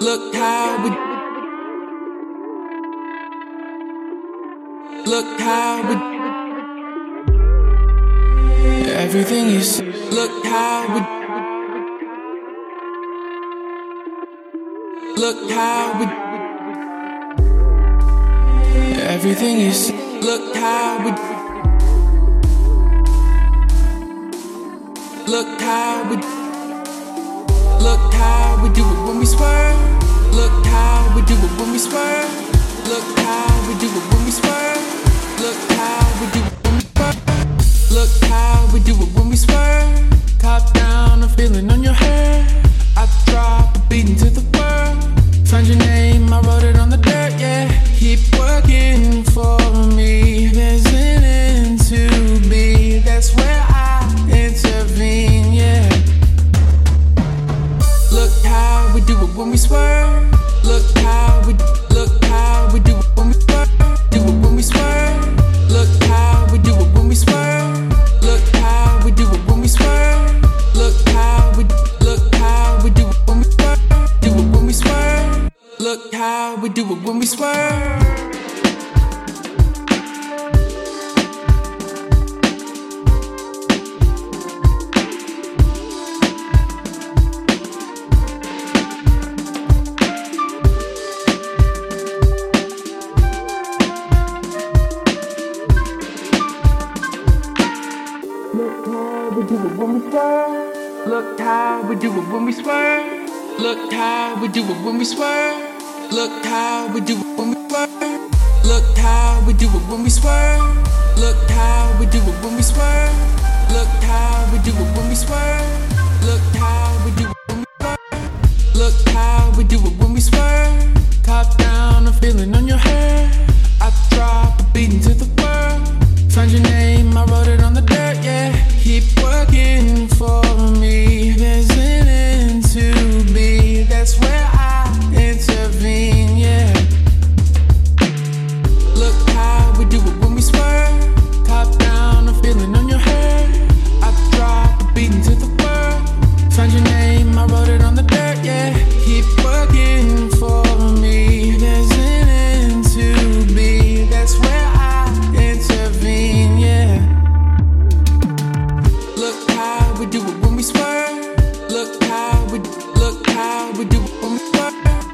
Look how we. Look how we. Everything is. Look how we. Look how we. Everything is. Look how we. Look how we. Look how we do it when we swerve. Look how we do it when we swerve. Look how we do it when we swerve. Look how we do it when we swerve. Look how we do it when we swerve. Top down, a feeling on your hair. I drop a beat into the world. Find your name, I wrote it on the dirt, yeah. Keep working Look how we look how we do it when we swerve. We do it when we swerve. Look how we do it when we swerve. Look how we do it when we swerve. Look how we do it when we swerve. Look how we do it when we swerve. Look how we do it when we swerve. Look how we do it when we swerve. waiting for me.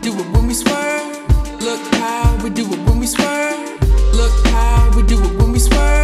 do it when we swerve. Look how we do it when we swerve. Look how we do it when we swerve.